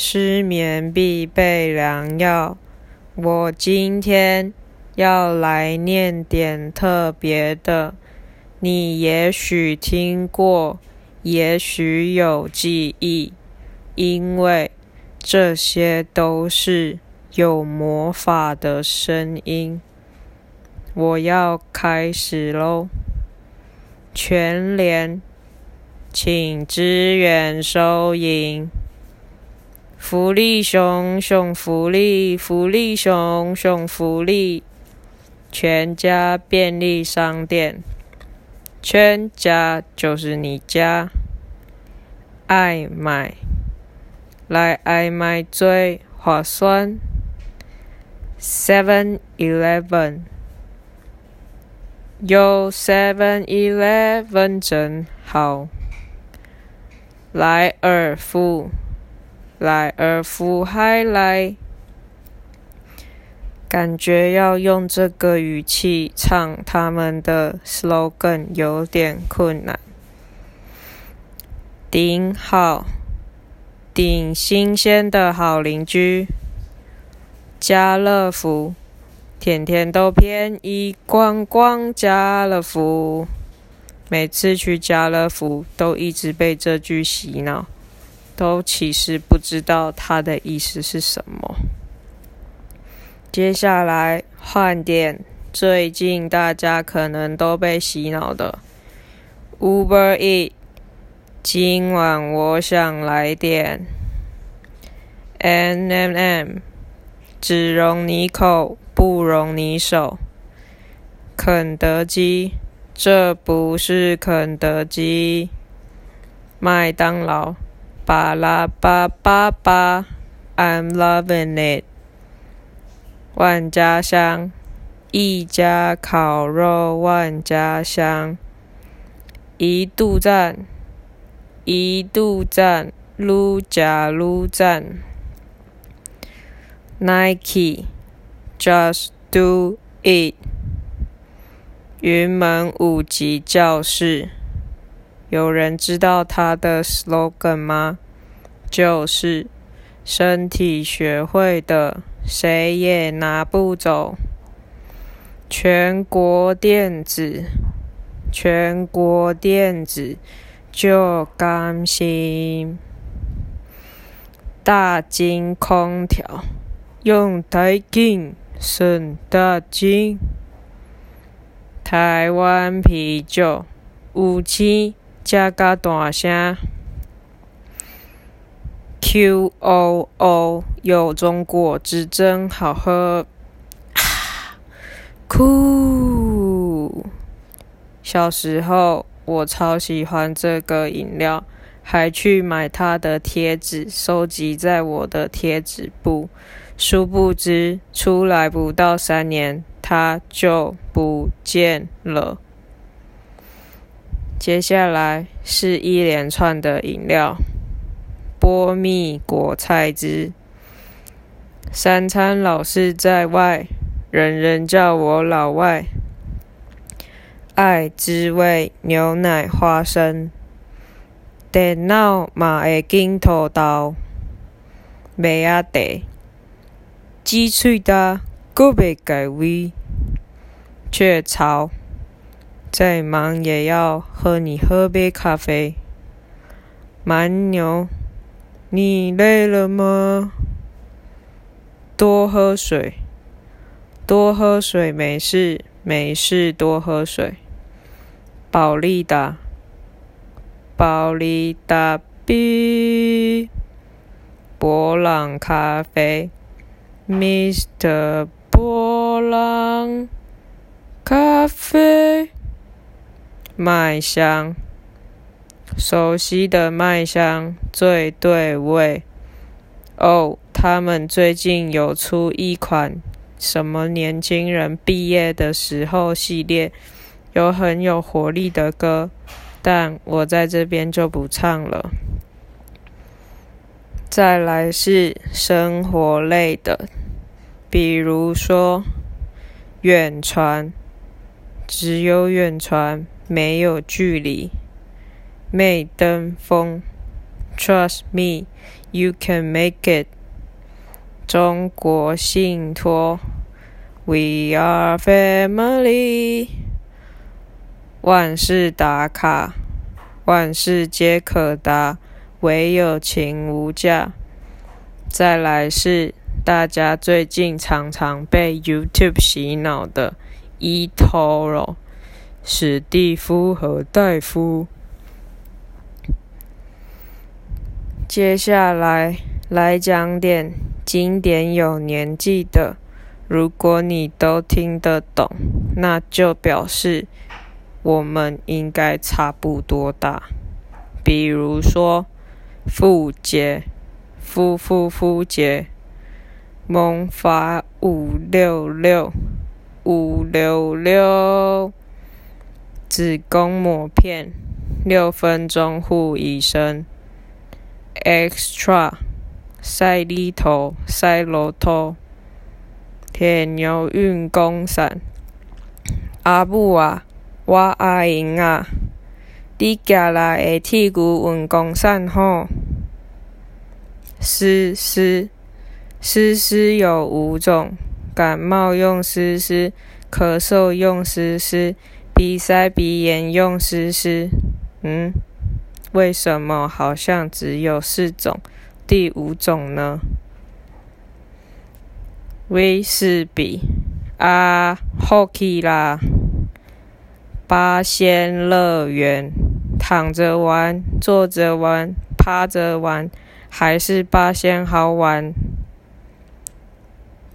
失眠必备良药。我今天要来念点特别的，你也许听过，也许有记忆，因为这些都是有魔法的声音。我要开始喽！全联，请支援收银。福利熊熊福利，福利熊熊福利。全家便利商店，全家就是你家。爱买，来爱买最划算。Seven Eleven。有 Seven Eleven 真好，来尔富，来而复还来，感觉要用这个语气唱他们的 slogan 有点困难。顶好，顶新鲜的好邻居，家乐福。天天都便宜，逛逛家乐福。每次去家乐福，都一直被这句洗脑，都其实不知道它的意思是什么。接下来换点最近大家可能都被洗脑的 Uber E。今晚我想来点 N M M，只容你口。不容你手，肯德基，这不是肯德基。麦当劳，巴拉巴巴巴，I'm loving it。万家香，一家烤肉万家香。一度赞，一度赞，撸加撸赞。Nike。Just do it。云门五级教室，有人知道他的 slogan 吗？就是身体学会的，谁也拿不走。全国电子，全国电子就甘心。大金空调，用台金。省大金，台湾啤酒，五千加个大声，Q O O，有种果汁真好喝，酷！小时候我超喜欢这个饮料，还去买它的贴纸，收集在我的贴纸簿。殊不知，出来不到三年，它就不见了。接下来是一连串的饮料：波蜜果菜汁。三餐老是在外，人人叫我老外。爱滋味牛奶花生。电脑嘛会镜头到，未啊得。鸡脆的，个别改味。雀巢，再忙也要和你喝杯咖啡。蛮牛，你累了吗？多喝水，多喝水，没事，没事，多喝水。宝利达，宝利达 B，博朗咖啡。Mr. 波浪咖啡麦香，熟悉的麦香最对味。哦，他们最近有出一款什么年轻人毕业的时候系列，有很有活力的歌，但我在这边就不唱了。再来是生活类的，比如说远传，只有远传，没有距离。媚登峰，Trust me, you can make it。中国信托，We are family。万事打卡，万事皆可达，唯有情无价。再来是大家最近常常被 YouTube 洗脑的 eToro，史蒂夫和戴夫。接下来来讲点经典有年纪的，如果你都听得懂，那就表示我们应该差不多大。比如说，傅杰，夫夫夫杰，萌发五六六五六六，子宫抹片，六分钟护一生。extra 塞里头塞罗头，铁牛运功伞。阿母啊，我阿英啊，你家来的铁牛运功伞吼？丝丝丝丝有五种，感冒用丝丝，咳嗽用丝丝，鼻塞鼻炎用湿湿。嗯。为什么好像只有四种？第五种呢？威士比啊好气啦，八仙乐园，躺着玩，坐着玩，趴着玩，还是八仙好玩？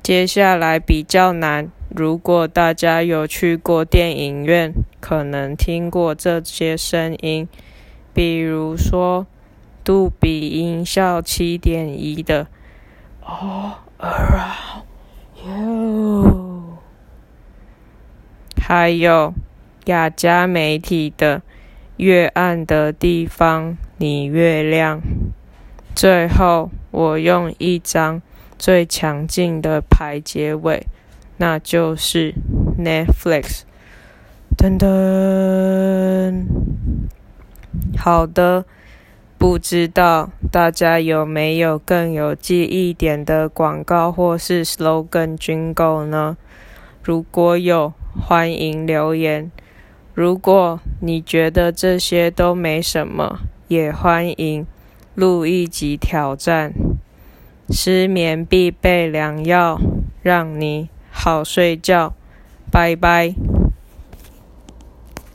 接下来比较难，如果大家有去过电影院，可能听过这些声音。比如说，杜比音效七点一的，All around you，还有雅加媒体的越暗的地方你越亮。最后，我用一张最强劲的牌结尾，那就是 Netflix。噔噔。好的，不知道大家有没有更有记忆点的广告或是 slogan 军购呢？如果有，欢迎留言。如果你觉得这些都没什么，也欢迎录一集挑战。失眠必备良药，让你好睡觉。拜拜。